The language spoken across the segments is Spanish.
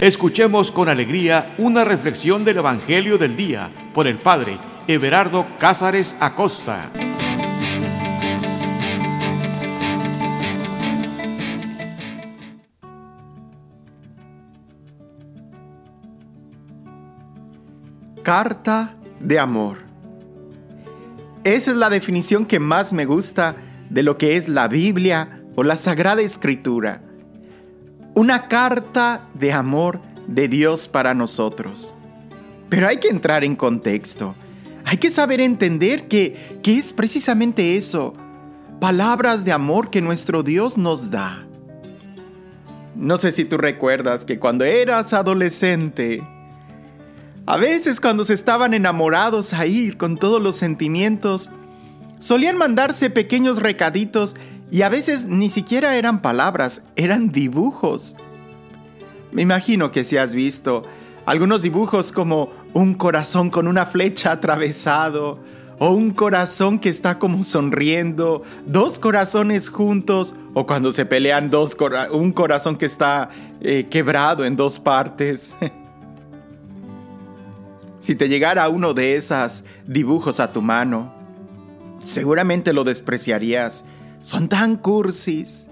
Escuchemos con alegría una reflexión del Evangelio del Día por el Padre Everardo Cázares Acosta. Carta de amor. Esa es la definición que más me gusta de lo que es la Biblia o la Sagrada Escritura. Una carta de amor de Dios para nosotros. Pero hay que entrar en contexto. Hay que saber entender que, que es precisamente eso. Palabras de amor que nuestro Dios nos da. No sé si tú recuerdas que cuando eras adolescente, a veces cuando se estaban enamorados ahí con todos los sentimientos, solían mandarse pequeños recaditos y a veces ni siquiera eran palabras, eran dibujos. Me imagino que si has visto algunos dibujos como un corazón con una flecha atravesado, o un corazón que está como sonriendo, dos corazones juntos, o cuando se pelean dos un corazón que está eh, quebrado en dos partes. Si te llegara uno de esos dibujos a tu mano, seguramente lo despreciarías. Son tan cursis.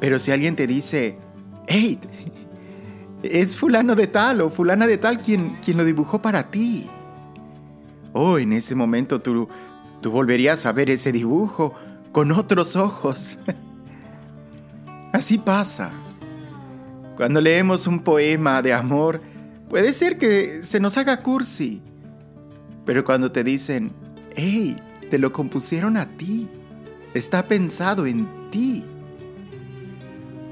Pero si alguien te dice, hey, es fulano de tal o fulana de tal quien, quien lo dibujó para ti. Oh, en ese momento tú, tú volverías a ver ese dibujo con otros ojos. Así pasa. Cuando leemos un poema de amor, Puede ser que se nos haga cursi, pero cuando te dicen, hey, te lo compusieron a ti, está pensado en ti.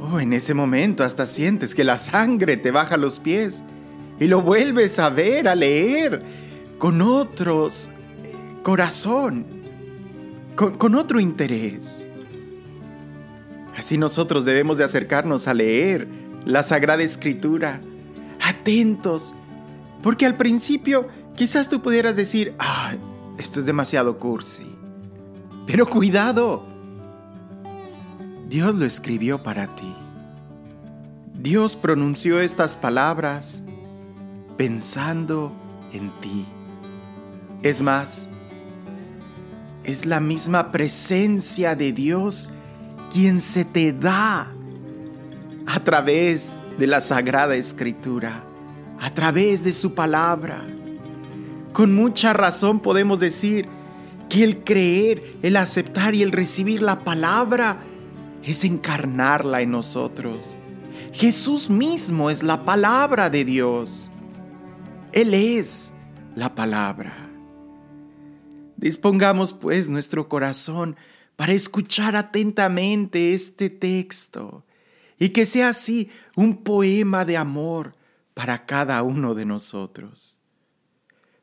Oh, en ese momento hasta sientes que la sangre te baja los pies y lo vuelves a ver, a leer, con otros eh, corazón, con, con otro interés. Así nosotros debemos de acercarnos a leer la Sagrada Escritura atentos, porque al principio quizás tú pudieras decir, ah, esto es demasiado cursi. Pero cuidado, Dios lo escribió para ti. Dios pronunció estas palabras pensando en ti. Es más, es la misma presencia de Dios quien se te da a través de la Sagrada Escritura, a través de su palabra. Con mucha razón podemos decir que el creer, el aceptar y el recibir la palabra es encarnarla en nosotros. Jesús mismo es la palabra de Dios. Él es la palabra. Dispongamos pues nuestro corazón para escuchar atentamente este texto y que sea así un poema de amor para cada uno de nosotros.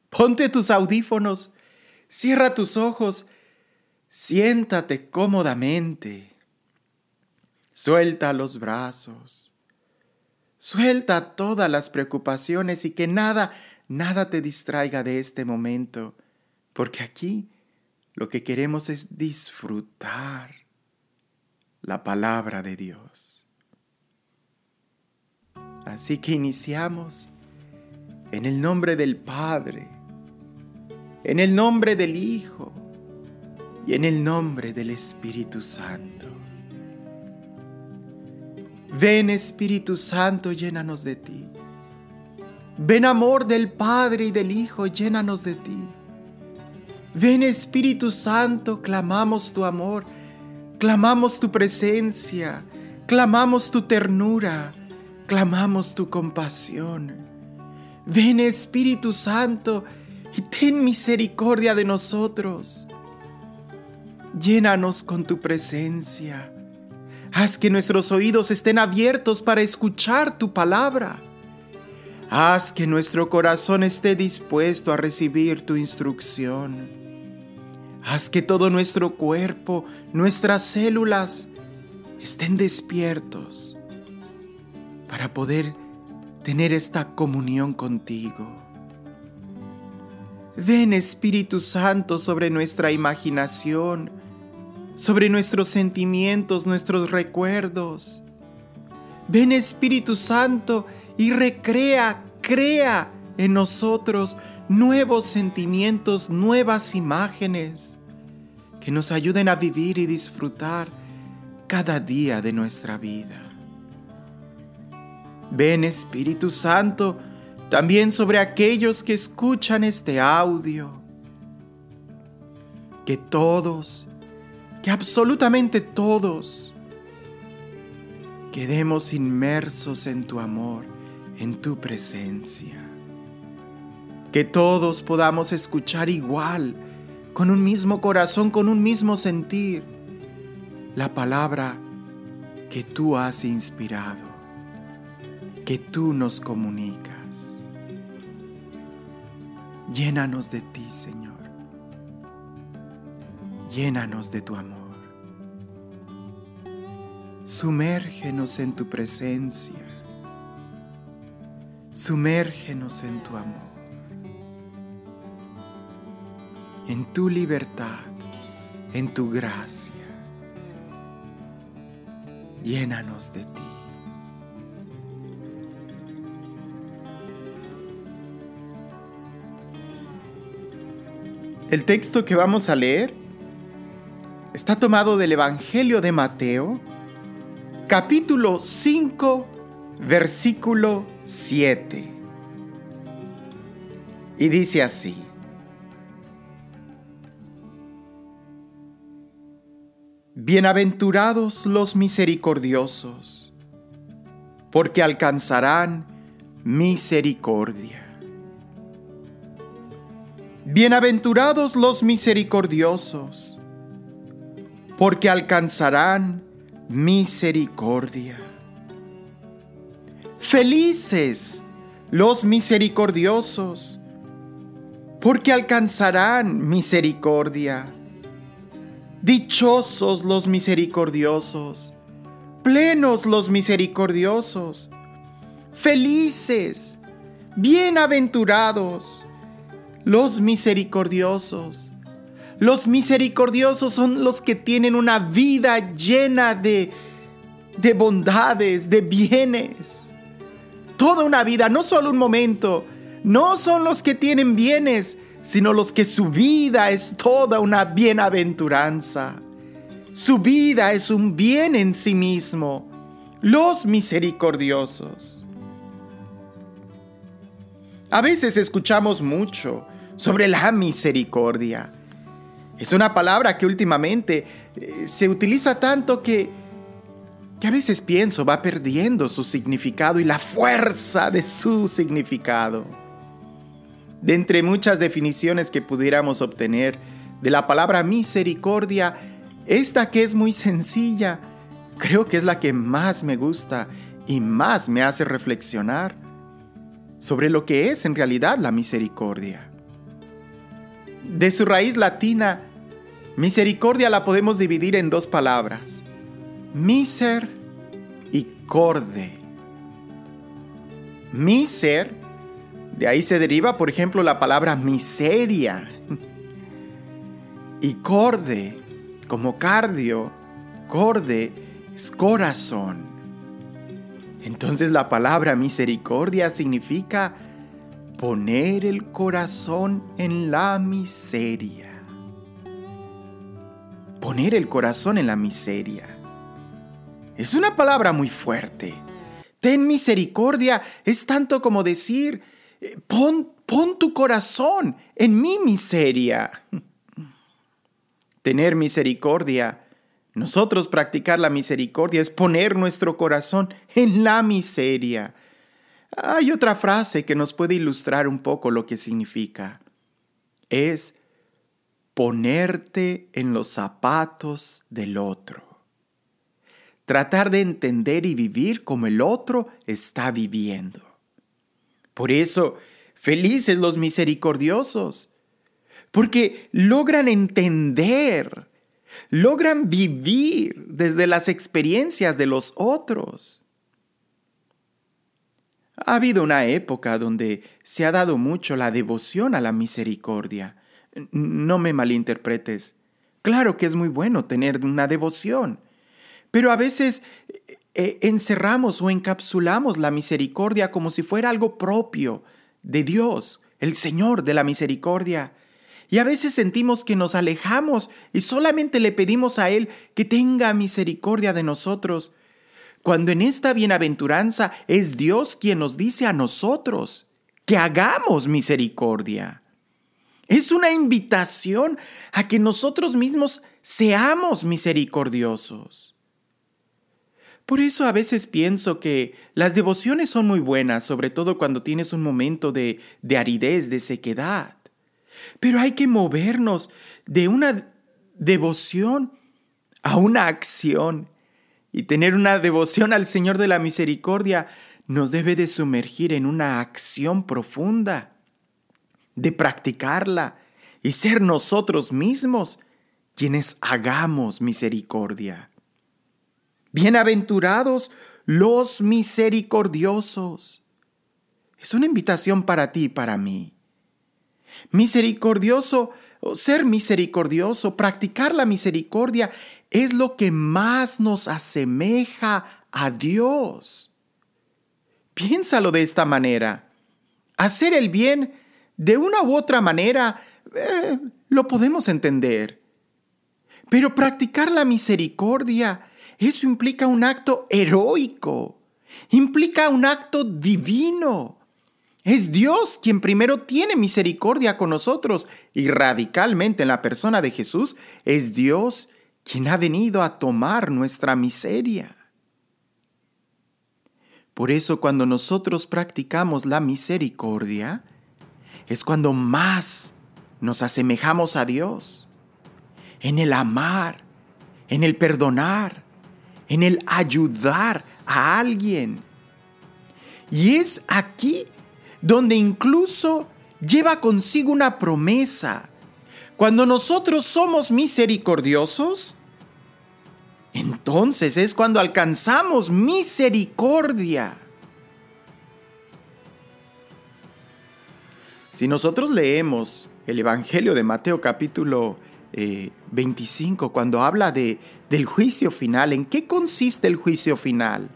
Ponte tus audífonos, cierra tus ojos, siéntate cómodamente, suelta los brazos, suelta todas las preocupaciones y que nada, nada te distraiga de este momento, porque aquí lo que queremos es disfrutar la palabra de Dios. Así que iniciamos en el nombre del Padre, en el nombre del Hijo y en el nombre del Espíritu Santo. Ven Espíritu Santo, llénanos de ti. Ven amor del Padre y del Hijo, llénanos de ti. Ven Espíritu Santo, clamamos tu amor, clamamos tu presencia, clamamos tu ternura clamamos tu compasión. Ven Espíritu Santo y ten misericordia de nosotros. Llénanos con tu presencia. Haz que nuestros oídos estén abiertos para escuchar tu palabra. Haz que nuestro corazón esté dispuesto a recibir tu instrucción. Haz que todo nuestro cuerpo, nuestras células, estén despiertos para poder tener esta comunión contigo. Ven Espíritu Santo sobre nuestra imaginación, sobre nuestros sentimientos, nuestros recuerdos. Ven Espíritu Santo y recrea, crea en nosotros nuevos sentimientos, nuevas imágenes que nos ayuden a vivir y disfrutar cada día de nuestra vida. Ven Espíritu Santo también sobre aquellos que escuchan este audio. Que todos, que absolutamente todos, quedemos inmersos en tu amor, en tu presencia. Que todos podamos escuchar igual, con un mismo corazón, con un mismo sentir, la palabra que tú has inspirado que tú nos comunicas. Llénanos de ti, Señor. Llénanos de tu amor. Sumérgenos en tu presencia. Sumérgenos en tu amor. En tu libertad, en tu gracia. Llénanos de ti. El texto que vamos a leer está tomado del Evangelio de Mateo, capítulo 5, versículo 7. Y dice así. Bienaventurados los misericordiosos, porque alcanzarán misericordia. Bienaventurados los misericordiosos, porque alcanzarán misericordia. Felices los misericordiosos, porque alcanzarán misericordia. Dichosos los misericordiosos, plenos los misericordiosos, felices, bienaventurados los misericordiosos. Los misericordiosos son los que tienen una vida llena de, de bondades, de bienes. Toda una vida, no solo un momento. No son los que tienen bienes, sino los que su vida es toda una bienaventuranza. Su vida es un bien en sí mismo. Los misericordiosos. A veces escuchamos mucho sobre la misericordia. Es una palabra que últimamente eh, se utiliza tanto que, que a veces pienso va perdiendo su significado y la fuerza de su significado. De entre muchas definiciones que pudiéramos obtener de la palabra misericordia, esta que es muy sencilla, creo que es la que más me gusta y más me hace reflexionar sobre lo que es en realidad la misericordia. De su raíz latina, misericordia la podemos dividir en dos palabras, miser y corde. Miser, de ahí se deriva, por ejemplo, la palabra miseria. Y corde, como cardio, corde es corazón. Entonces la palabra misericordia significa poner el corazón en la miseria. Poner el corazón en la miseria. Es una palabra muy fuerte. Ten misericordia es tanto como decir, eh, pon, pon tu corazón en mi miseria. Tener misericordia, nosotros practicar la misericordia es poner nuestro corazón en la miseria hay otra frase que nos puede ilustrar un poco lo que significa. Es ponerte en los zapatos del otro. Tratar de entender y vivir como el otro está viviendo. Por eso, felices los misericordiosos, porque logran entender, logran vivir desde las experiencias de los otros. Ha habido una época donde se ha dado mucho la devoción a la misericordia. No me malinterpretes. Claro que es muy bueno tener una devoción, pero a veces eh, encerramos o encapsulamos la misericordia como si fuera algo propio de Dios, el Señor de la misericordia. Y a veces sentimos que nos alejamos y solamente le pedimos a Él que tenga misericordia de nosotros, cuando en esta bienaventuranza es Dios quien nos dice a nosotros que hagamos misericordia. Es una invitación a que nosotros mismos seamos misericordiosos. Por eso a veces pienso que las devociones son muy buenas, sobre todo cuando tienes un momento de, de aridez, de sequedad. Pero hay que movernos de una devoción a una acción. Y tener una devoción al Señor de la Misericordia nos debe de sumergir en una acción profunda, de practicarla y ser nosotros mismos quienes hagamos misericordia. Bienaventurados los misericordiosos. Es una invitación para ti y para mí. Misericordioso, ser misericordioso, practicar la misericordia es lo que más nos asemeja a Dios. Piénsalo de esta manera. Hacer el bien de una u otra manera eh, lo podemos entender. Pero practicar la misericordia, eso implica un acto heroico, implica un acto divino. Es Dios quien primero tiene misericordia con nosotros y radicalmente en la persona de Jesús es Dios quien ha venido a tomar nuestra miseria. Por eso cuando nosotros practicamos la misericordia, es cuando más nos asemejamos a Dios, en el amar, en el perdonar, en el ayudar a alguien. Y es aquí donde incluso lleva consigo una promesa. Cuando nosotros somos misericordiosos, entonces es cuando alcanzamos misericordia. Si nosotros leemos el Evangelio de Mateo capítulo 25, eh, cuando habla de, del juicio final, ¿en qué consiste el juicio final?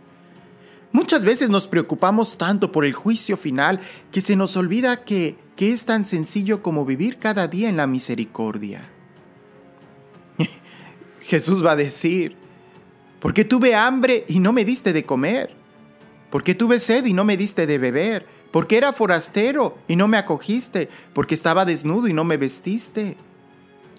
Muchas veces nos preocupamos tanto por el juicio final que se nos olvida que, que es tan sencillo como vivir cada día en la misericordia. Jesús va a decir, ¿por qué tuve hambre y no me diste de comer? ¿Por qué tuve sed y no me diste de beber? ¿Por qué era forastero y no me acogiste? ¿Por qué estaba desnudo y no me vestiste?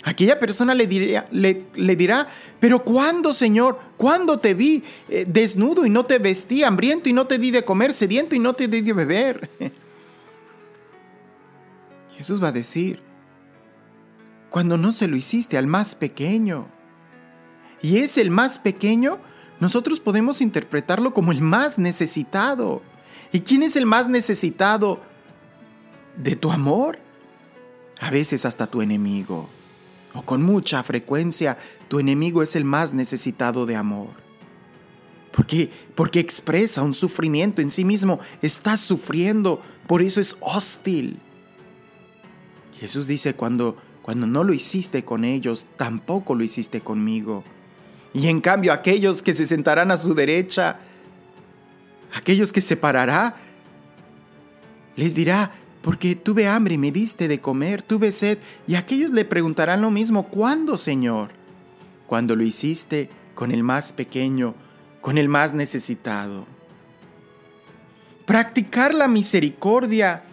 Aquella persona le, le, dirá, pero ¿cuándo, Señor? ¿Cuándo te vi eh, desnudo y no te vestí, hambriento y no te di de comer, sediento y no te di de beber? Jesús va a decir, cuando no se lo hiciste al más pequeño. Y es el más pequeño, nosotros podemos interpretarlo como el más necesitado. ¿Y quién es el más necesitado de tu amor? A veces hasta tu enemigo o con mucha frecuencia tu enemigo es el más necesitado de amor. Porque, porque expresa un sufrimiento en sí mismo, está sufriendo, por eso es hostil. Jesús dice, cuando, cuando no lo hiciste con ellos, tampoco lo hiciste conmigo. Y en cambio aquellos que se sentarán a su derecha, aquellos que separará, les dirá, porque tuve hambre y me diste de comer, tuve sed, y aquellos le preguntarán lo mismo, ¿cuándo, Señor? Cuando lo hiciste con el más pequeño, con el más necesitado. Practicar la misericordia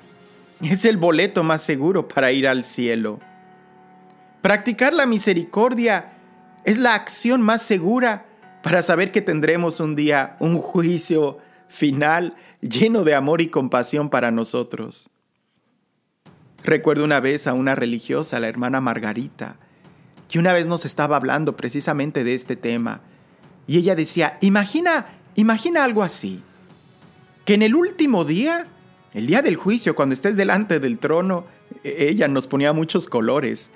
es el boleto más seguro para ir al cielo. Practicar la misericordia es la acción más segura para saber que tendremos un día un juicio final lleno de amor y compasión para nosotros. Recuerdo una vez a una religiosa, la hermana Margarita, que una vez nos estaba hablando precisamente de este tema. Y ella decía, imagina, imagina algo así, que en el último día, el día del juicio, cuando estés delante del trono, e-, ella nos ponía muchos colores.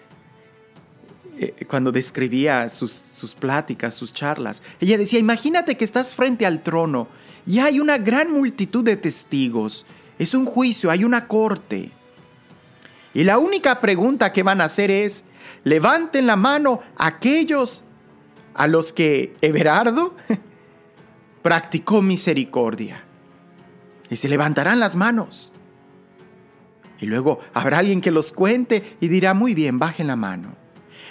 E-, cuando describía sus, sus pláticas, sus charlas, ella decía, imagínate que estás frente al trono y hay una gran multitud de testigos. Es un juicio, hay una corte. Y la única pregunta que van a hacer es, levanten la mano aquellos a los que Everardo practicó misericordia. Y se levantarán las manos. Y luego habrá alguien que los cuente y dirá, muy bien, bajen la mano.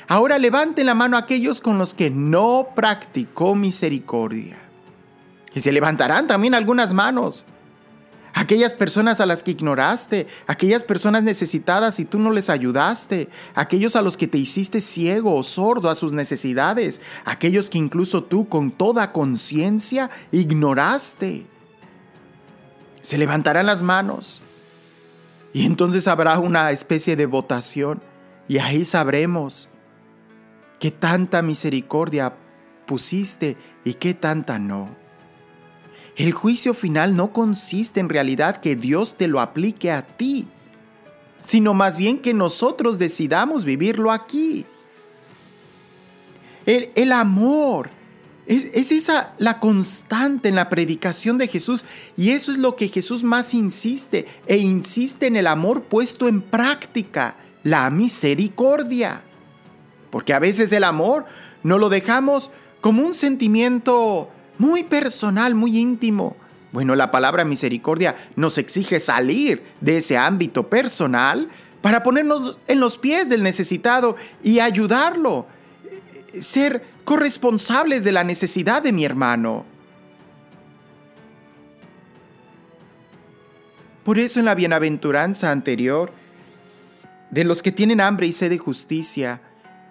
Ahora levanten la mano aquellos con los que no practicó misericordia. Y se levantarán también algunas manos. Aquellas personas a las que ignoraste, aquellas personas necesitadas y tú no les ayudaste, aquellos a los que te hiciste ciego o sordo a sus necesidades, aquellos que incluso tú con toda conciencia ignoraste. Se levantarán las manos y entonces habrá una especie de votación y ahí sabremos qué tanta misericordia pusiste y qué tanta no. El juicio final no consiste en realidad que Dios te lo aplique a ti, sino más bien que nosotros decidamos vivirlo aquí. El, amor es, es, esa la constante en la predicación de Jesús y eso es lo que Jesús más insiste e insiste en el amor puesto en práctica, la misericordia. Porque a veces el amor no lo dejamos como un sentimiento muy personal, muy íntimo. Bueno, la palabra misericordia nos exige salir de ese ámbito personal para ponernos en los pies del necesitado y ayudarlo, ser corresponsables de la necesidad de mi hermano. Por eso en la bienaventuranza anterior, de los que tienen hambre y sed de justicia,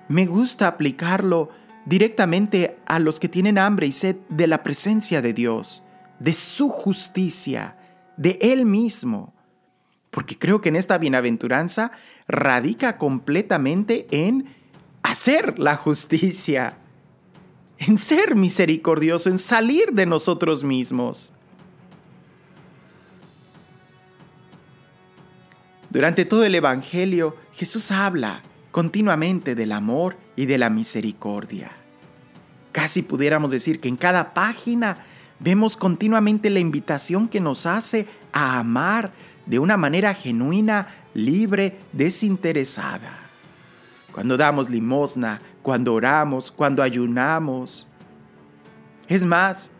me gusta aplicarlo directamente a los que tienen hambre y sed de la presencia de Dios, de su justicia, de Él mismo. Porque creo que en esta bienaventuranza radica completamente en hacer la justicia, en ser misericordioso, en salir de nosotros mismos. Durante todo el Evangelio, Jesús habla continuamente del amor y de la misericordia. Casi pudiéramos decir que en cada página vemos continuamente la invitación que nos hace a amar de una manera genuina, libre, desinteresada. Cuando damos limosna, cuando oramos, cuando ayunamos. Es más,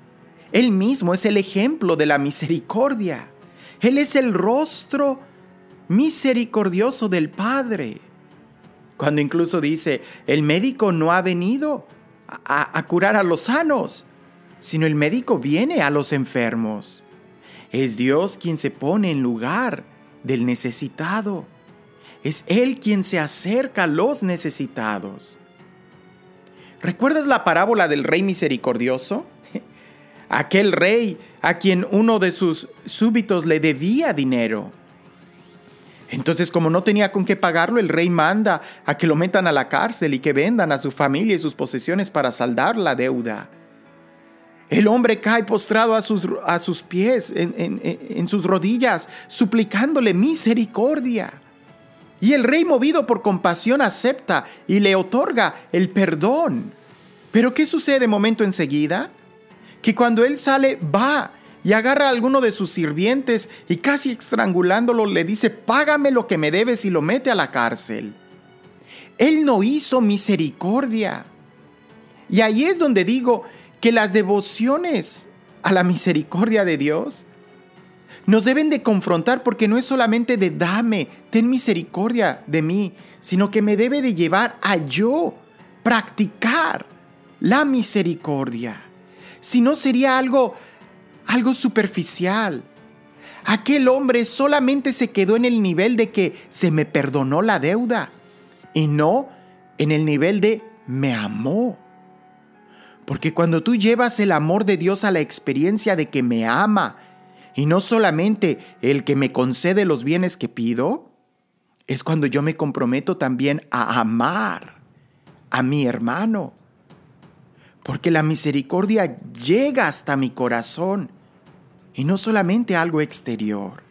Él mismo es el ejemplo de la misericordia. Él es el rostro misericordioso del Padre. Cuando incluso dice, el médico no ha venido a, curar a los sanos, sino el médico viene a los enfermos. Es Dios quien se pone en lugar del necesitado. Es Él quien se acerca a los necesitados. ¿Recuerdas la parábola del rey misericordioso? Aquel rey a quien uno de sus súbitos le debía dinero entonces, como no tenía con qué pagarlo, el rey manda a que lo metan a la cárcel y que vendan a su familia y sus posesiones para saldar la deuda. El hombre cae postrado a sus, a sus pies, en, en sus rodillas, suplicándole misericordia. Y el rey, movido por compasión, acepta y le otorga el perdón. Pero ¿qué sucede de momento enseguida? Que cuando él sale, va y agarra a alguno de sus sirvientes y casi estrangulándolo le dice, págame lo que me debes y lo mete a la cárcel. Él no hizo misericordia. Y ahí es donde digo que las devociones a la misericordia de Dios nos deben de confrontar porque no es solamente de dame, ten misericordia de mí, sino que me debe de llevar a yo practicar la misericordia. Si no sería algo algo superficial. Aquel hombre solamente se quedó en el nivel de que se me perdonó la deuda y no en el nivel de me amó. Porque cuando tú llevas el amor de Dios a la experiencia de que me ama y no solamente el que me concede los bienes que pido, es cuando yo me comprometo también a amar a mi hermano. Porque la misericordia llega hasta mi corazón y no solamente algo exterior.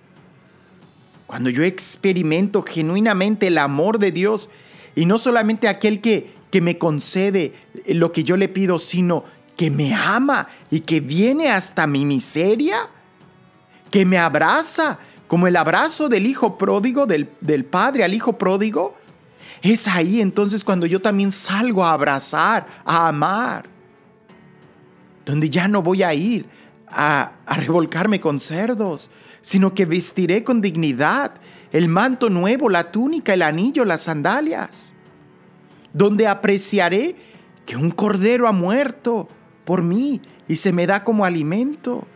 Cuando yo experimento genuinamente el amor de Dios y no solamente aquel que, que me concede lo que yo le pido, sino que me ama y que viene hasta mi miseria, que me abraza como el abrazo del hijo pródigo, del, del padre al hijo pródigo, es ahí entonces cuando yo también salgo a abrazar, a amar, donde ya no voy a ir a, a revolcarme con cerdos, sino que vestiré con dignidad el manto nuevo, la túnica, el anillo, las sandalias, donde apreciaré que un cordero ha muerto por mí y se me da como alimento.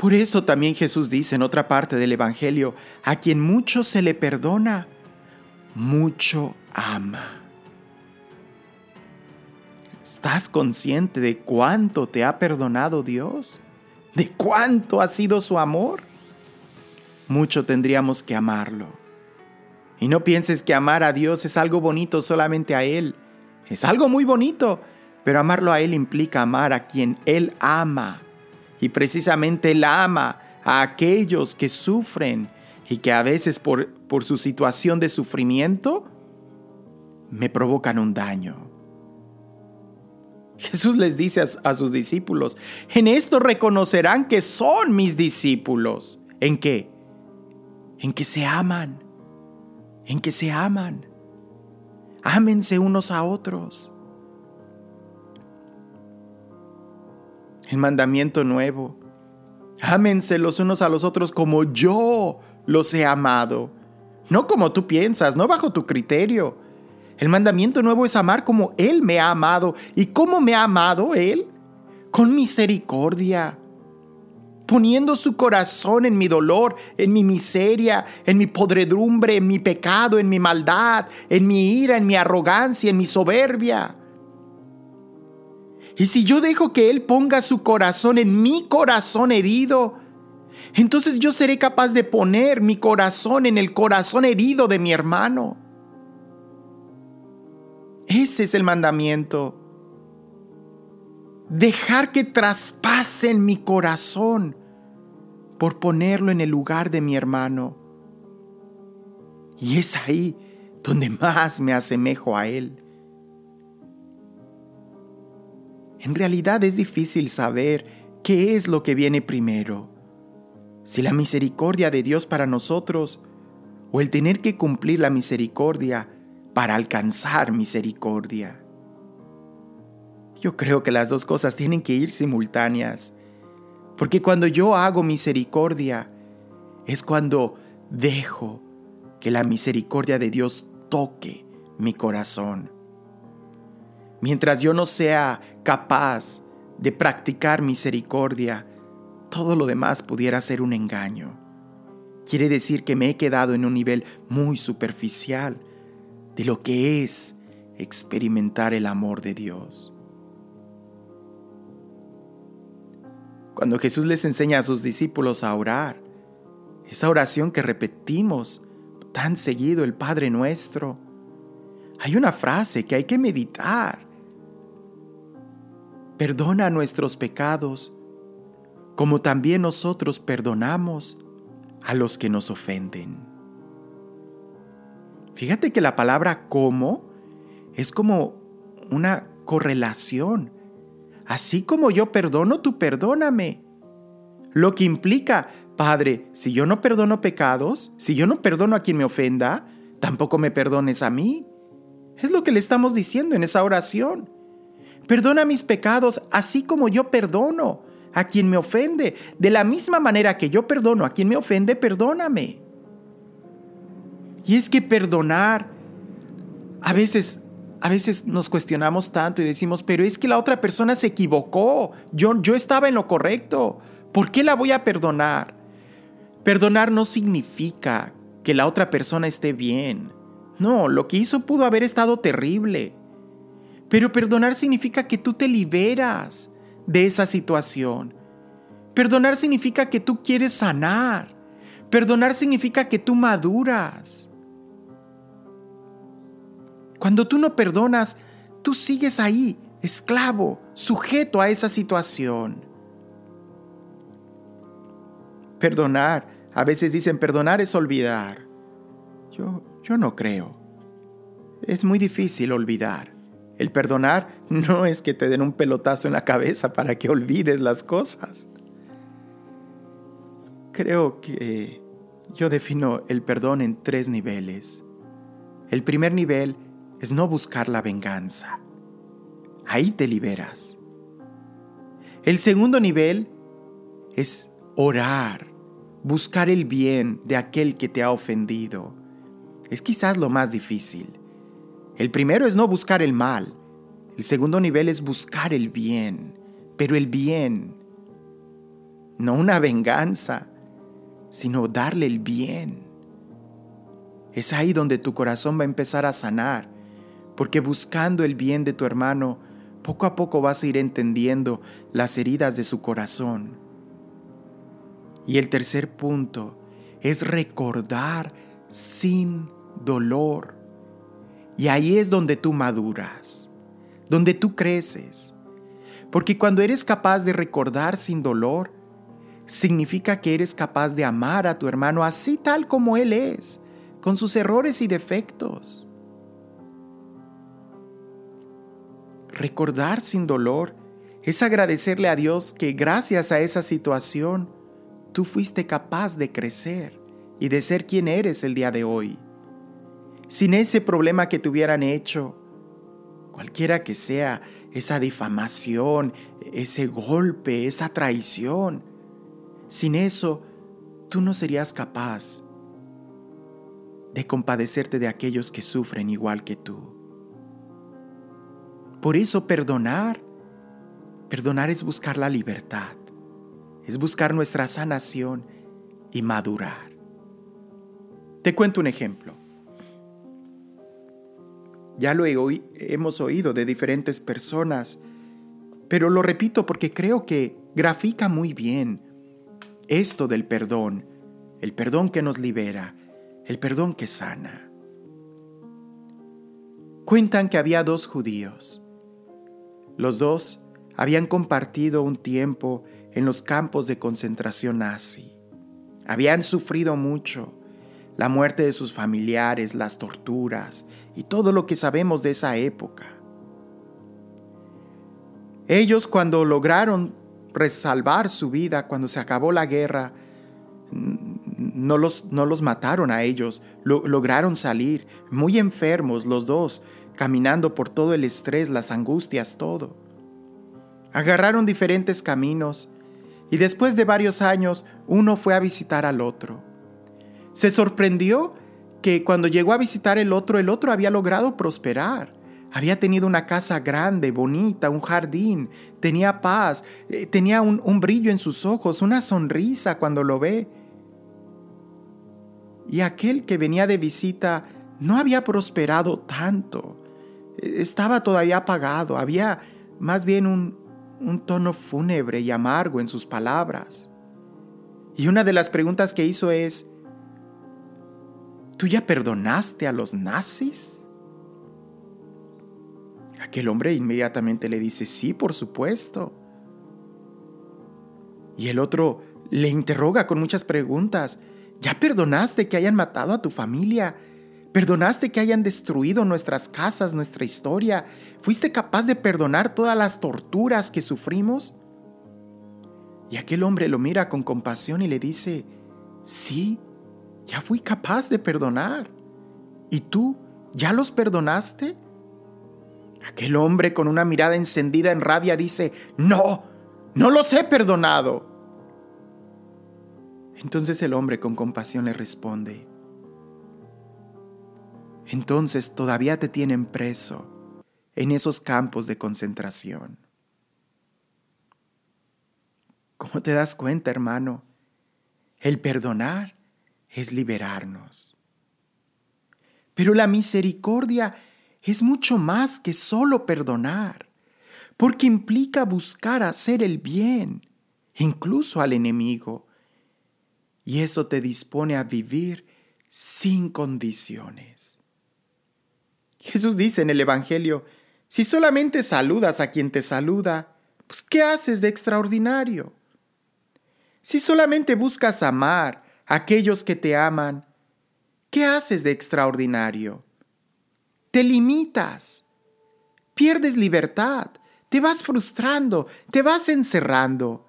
Por eso también Jesús dice en otra parte del Evangelio, a quien mucho se le perdona, mucho ama. ¿Estás consciente de cuánto te ha perdonado Dios? ¿De cuánto ha sido su amor? Mucho tendríamos que amarlo. Y no pienses que amar a Dios es algo bonito solamente a Él. Es algo muy bonito, pero amarlo a Él implica amar a quien Él ama y precisamente Él ama a aquellos que sufren y que a veces por, por su situación de sufrimiento me provocan un daño. Jesús les dice a, a, sus discípulos, en esto reconocerán que son mis discípulos. ¿En qué? En que se aman, en que se aman. Ámense unos a otros. El mandamiento nuevo. Ámense los unos a los otros como yo los he amado. No como tú piensas, no bajo tu criterio. El mandamiento nuevo es amar como Él me ha amado. ¿Y cómo me ha amado Él? Con misericordia. Poniendo su corazón en mi dolor, en mi miseria, en mi podredumbre, en mi pecado, en mi maldad, en mi ira, en mi arrogancia, en mi soberbia. Y si yo dejo que Él ponga su corazón en mi corazón herido, entonces yo seré capaz de poner mi corazón en el corazón herido de mi hermano. Ese es el mandamiento. Dejar que traspasen mi corazón por ponerlo en el lugar de mi hermano. Y es ahí donde más me asemejo a Él. En realidad es difícil saber qué es lo que viene primero. Si la misericordia de Dios para nosotros o el tener que cumplir la misericordia para alcanzar misericordia. Yo creo que las dos cosas tienen que ir simultáneas, porque cuando yo hago misericordia es cuando dejo que la misericordia de Dios toque mi corazón. Mientras yo no sea capaz de practicar misericordia, todo lo demás pudiera ser un engaño. Quiere decir que me he quedado en un nivel muy superficial de lo que es experimentar el amor de Dios. Cuando Jesús les enseña a sus discípulos a orar, esa oración que repetimos tan seguido, el Padre nuestro, hay una frase que hay que meditar Perdona nuestros pecados, como también nosotros perdonamos a los que nos ofenden. Fíjate que la palabra como es como una correlación. Así como yo perdono, tú perdóname. Lo que implica, Padre, si yo no perdono pecados, si yo no perdono a quien me ofenda, tampoco me perdones a mí. Es lo que le estamos diciendo en esa oración. Perdona mis pecados así como yo perdono a quien me ofende. De la misma manera que yo perdono a quien me ofende, perdóname. Y es que perdonar, a veces, a veces nos cuestionamos tanto y decimos, pero es que la otra persona se equivocó, yo, yo estaba en lo correcto, ¿por qué la voy a perdonar? Perdonar no significa que la otra persona esté bien. No, lo que hizo pudo haber estado terrible. Pero perdonar significa que tú te liberas de esa situación. Perdonar significa que tú quieres sanar. Perdonar significa que tú maduras. Cuando tú no perdonas, tú sigues ahí, esclavo, sujeto a esa situación. Perdonar, a veces dicen perdonar es olvidar. Yo, yo no creo. Es muy difícil olvidar. El perdonar no es que te den un pelotazo en la cabeza para que olvides las cosas. Creo que yo defino el perdón en tres niveles. El primer nivel es no buscar la venganza. ahí te liberas. El segundo nivel es orar, buscar el bien de aquel que te ha ofendido. Es quizás lo más difícil. El primero es no buscar el mal. El segundo nivel es buscar el bien, pero el bien, no una venganza, sino darle el bien. Es ahí donde tu corazón va a empezar a sanar, porque buscando el bien de tu hermano, poco a poco vas a ir entendiendo las heridas de su corazón. Y el tercer punto es recordar sin dolor. Y ahí es donde tú maduras, donde tú creces. Porque cuando eres capaz de recordar sin dolor, significa que eres capaz de amar a tu hermano así tal como él es, con sus errores y defectos. Recordar sin dolor es agradecerle a Dios que gracias a esa situación tú fuiste capaz de crecer y de ser quien eres el día de hoy. Sin ese problema que te hubieran hecho, cualquiera que sea esa difamación, ese golpe, esa traición, sin eso tú no serías capaz de compadecerte de aquellos que sufren igual que tú. Por eso perdonar, perdonar es buscar la libertad, es buscar nuestra sanación y madurar. Te cuento un ejemplo. Ya lo hemos oído de diferentes personas, pero lo repito porque creo que grafica muy bien esto del perdón, el perdón que nos libera, el perdón que sana. Cuentan que había dos judíos. Los dos habían compartido un tiempo en los campos de concentración nazi. Habían sufrido mucho, la muerte de sus familiares, las torturas y todo lo que sabemos de esa época. Ellos cuando lograron resalvar su vida, cuando se acabó la guerra, no los, no los mataron a ellos, lograron salir, muy enfermos los dos, caminando por todo el estrés, las angustias, todo. Agarraron diferentes caminos y después de varios años uno fue a visitar al otro. Se sorprendió que cuando llegó a visitar el otro, el otro había logrado prosperar. Había tenido una casa grande, bonita, un jardín, tenía paz, eh, tenía un, brillo en sus ojos, una sonrisa cuando lo ve y aquel que venía de visita no había prosperado tanto. Estaba todavía apagado, había más bien un tono fúnebre y amargo en sus palabras. Y una de las preguntas que hizo es, ¿tú ya perdonaste a los nazis? Aquel hombre inmediatamente le dice, sí, por supuesto. Y el otro le interroga con muchas preguntas. ¿Ya perdonaste que hayan matado a tu familia? ¿Perdonaste que hayan destruido nuestras casas, nuestra historia? ¿Fuiste capaz de perdonar todas las torturas que sufrimos? Y aquel hombre lo mira con compasión y le dice, sí, ya fui capaz de perdonar. ¿Y tú ya los perdonaste? Aquel hombre con una mirada encendida en rabia dice, no, no los he perdonado. Entonces el hombre con compasión le responde, entonces todavía te tienen preso en esos campos de concentración. ¿Cómo te das cuenta, hermano? El perdonar es liberarnos. Pero la misericordia es mucho más que solo perdonar, porque implica buscar hacer el bien, incluso al enemigo, y eso te dispone a vivir sin condiciones. Jesús dice en el Evangelio, si solamente saludas a quien te saluda, pues ¿qué haces de extraordinario? Si solamente buscas amar aquellos que te aman, ¿qué haces de extraordinario? Te limitas, pierdes libertad, te vas frustrando, te vas encerrando.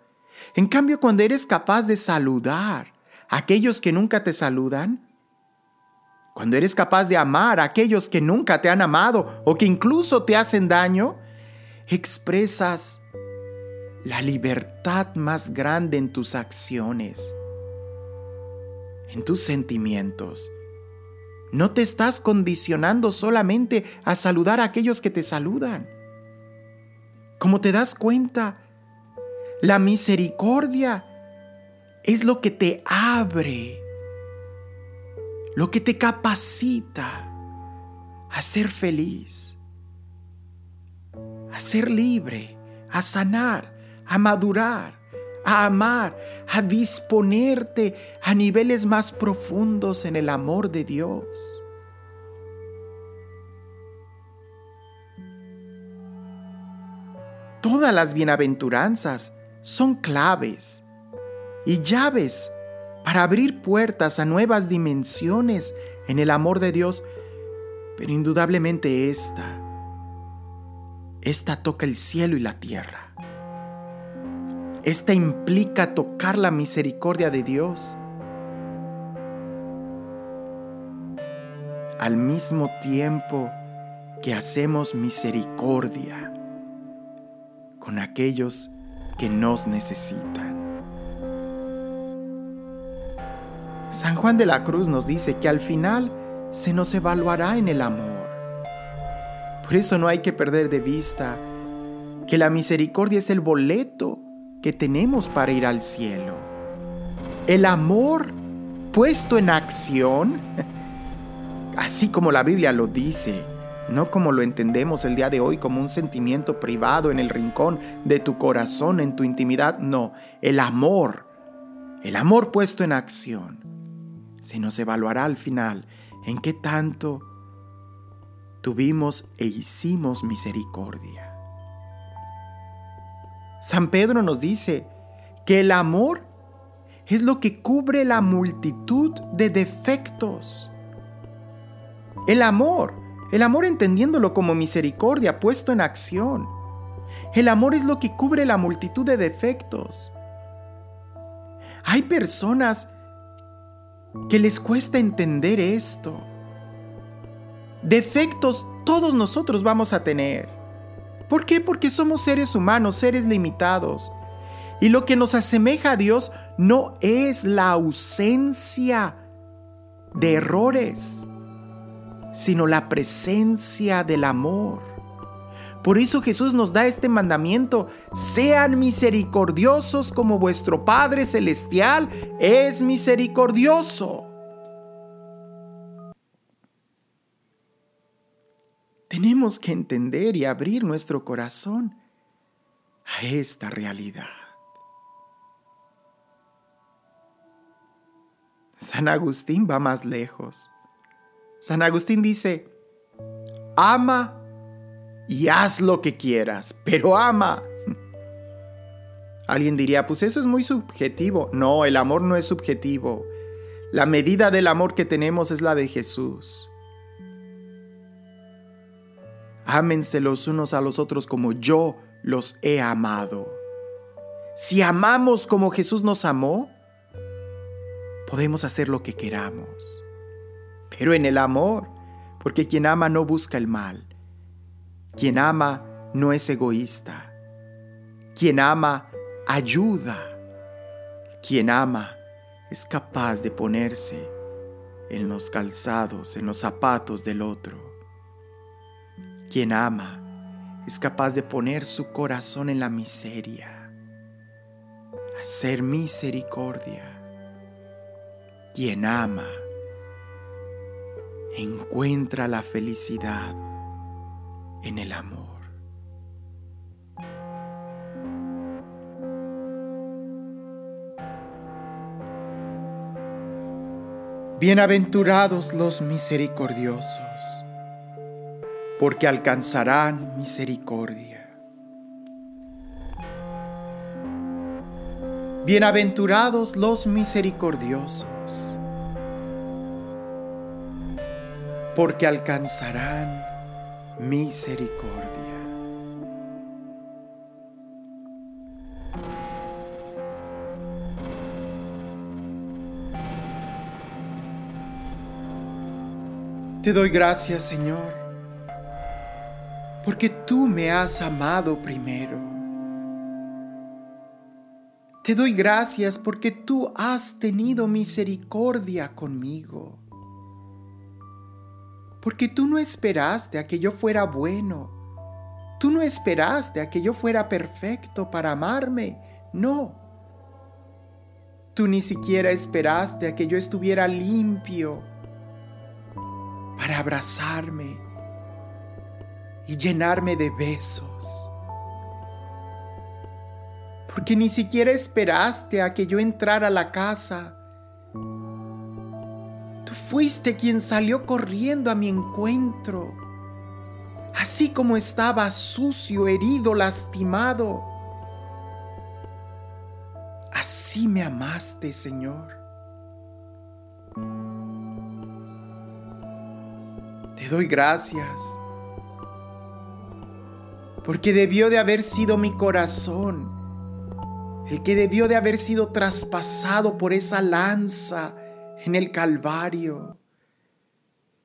En cambio, cuando eres capaz de saludar, aquellos que nunca te saludan? Cuando eres capaz de amar a aquellos que nunca te han amado o que incluso te hacen daño, expresas la libertad más grande en tus acciones, en tus sentimientos. No te estás condicionando solamente a saludar a aquellos que te saludan. Como te das cuenta, la misericordia es lo que te abre, lo que te capacita a ser feliz, a ser libre, a sanar, a madurar, a amar, a disponerte a niveles más profundos en el amor de Dios. Todas las bienaventuranzas son claves y llaves para abrir puertas a nuevas dimensiones en el amor de Dios, pero indudablemente esta, esta toca el cielo y la tierra. Esta implica tocar la misericordia de Dios. Al mismo tiempo que hacemos misericordia con aquellos que nos necesitan. San Juan de la Cruz nos dice que al final se nos evaluará en el amor. Por eso no hay que perder de vista que la misericordia es el boleto que tenemos para ir al cielo. El amor puesto en acción, así como la Biblia lo dice, no como lo entendemos el día de hoy como un sentimiento privado en el rincón de tu corazón, en tu intimidad, no, el amor, el amor puesto en acción, se nos evaluará al final en qué tanto tuvimos e hicimos misericordia. San Pedro nos dice que el amor es lo que cubre la multitud de defectos. El amor, el amor entendiéndolo como misericordia puesto en acción. El amor es lo que cubre la multitud de defectos. Hay personas que les cuesta entender esto. Defectos todos nosotros vamos a tener. ¿Por qué? Porque somos seres humanos, seres limitados. Y lo que nos asemeja a Dios no es la ausencia de errores, sino la presencia del amor. Por eso Jesús nos da este mandamiento, sean misericordiosos como vuestro Padre Celestial es misericordioso. Tenemos que entender y abrir nuestro corazón a esta realidad. San Agustín va más lejos. San Agustín dice, ama y haz lo que quieras, pero ama. Alguien diría, pues eso es muy subjetivo. No, el amor no es subjetivo. La medida del amor que tenemos es la de Jesús. Ámense los unos a los otros como yo los he amado. Si amamos como Jesús nos amó, podemos hacer lo que queramos. Pero en el amor, porque quien ama no busca el mal. Quien ama no es egoísta. Quien ama ayuda. Quien ama es capaz de ponerse en los calzados, en los zapatos del otro. Quien ama es capaz de poner su corazón en la miseria, hacer misericordia. Quien ama encuentra la felicidad en el amor. Bienaventurados los misericordiosos porque alcanzarán misericordia. Bienaventurados los misericordiosos, porque alcanzarán misericordia. Te doy gracias, Señor porque tú me has amado primero. Te doy gracias porque tú has tenido misericordia conmigo. Porque tú no esperaste a que yo fuera bueno. Tú no esperaste a que yo fuera perfecto para amarme. No. Tú ni siquiera esperaste a que yo estuviera limpio para abrazarme y llenarme de besos. Porque ni siquiera esperaste a que yo entrara a la casa. Tú fuiste quien salió corriendo a mi encuentro, así como estaba sucio, herido, lastimado Así me amaste, Señor. Te doy gracias, porque debió de haber sido mi corazón, el que debió de haber sido traspasado por esa lanza en el Calvario.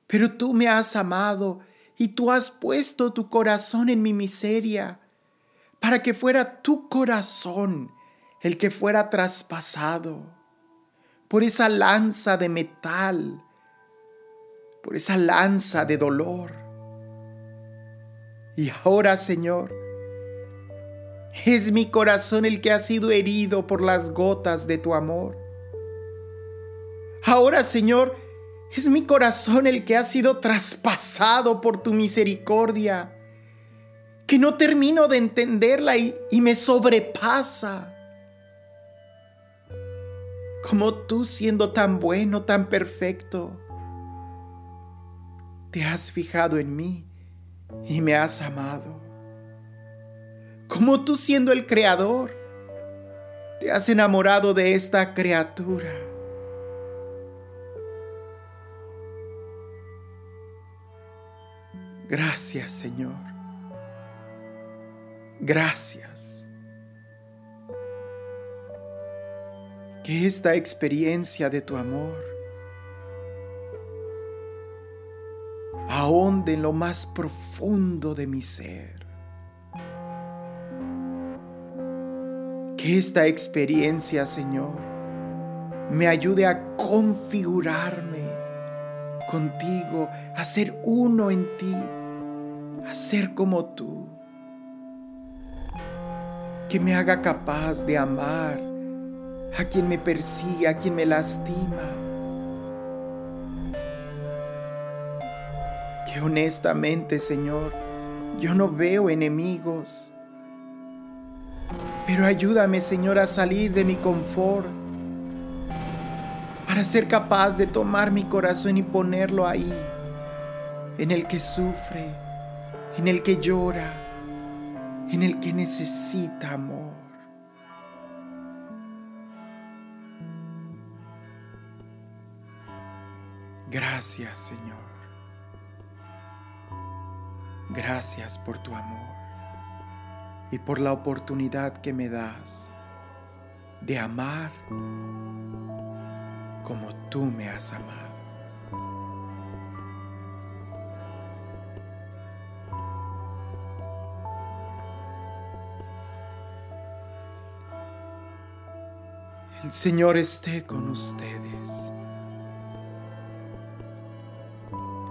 Pero tú me has amado y tú has puesto tu corazón en mi miseria, para que fuera tu corazón el que fuera traspasado por esa lanza de metal, por esa lanza de dolor. Y ahora, Señor, es mi corazón el que ha sido herido por las gotas de tu amor. Ahora, Señor, es mi corazón el que ha sido traspasado por tu misericordia, que no termino de entenderla y, y me sobrepasa como tú siendo tan bueno, tan perfecto, te has fijado en mí y me has amado. Como tú siendo el creador, te has enamorado de esta criatura. Gracias, Señor. Gracias. que esta experiencia de tu amor ahonde en lo más profundo de mi ser. Que esta experiencia, Señor, me ayude a configurarme contigo, a ser uno en ti, a ser como tú. Que me haga capaz de amar a quien me persigue, a quien me lastima. Honestamente, Señor, yo no veo enemigos. Pero ayúdame, Señor, a salir de mi confort para ser capaz de tomar mi corazón y ponerlo ahí, en el que sufre, en el que llora, en el que necesita amor. Gracias Señor. Gracias por tu amor y por la oportunidad que me das de amar como tú me has amado. El Señor esté con ustedes.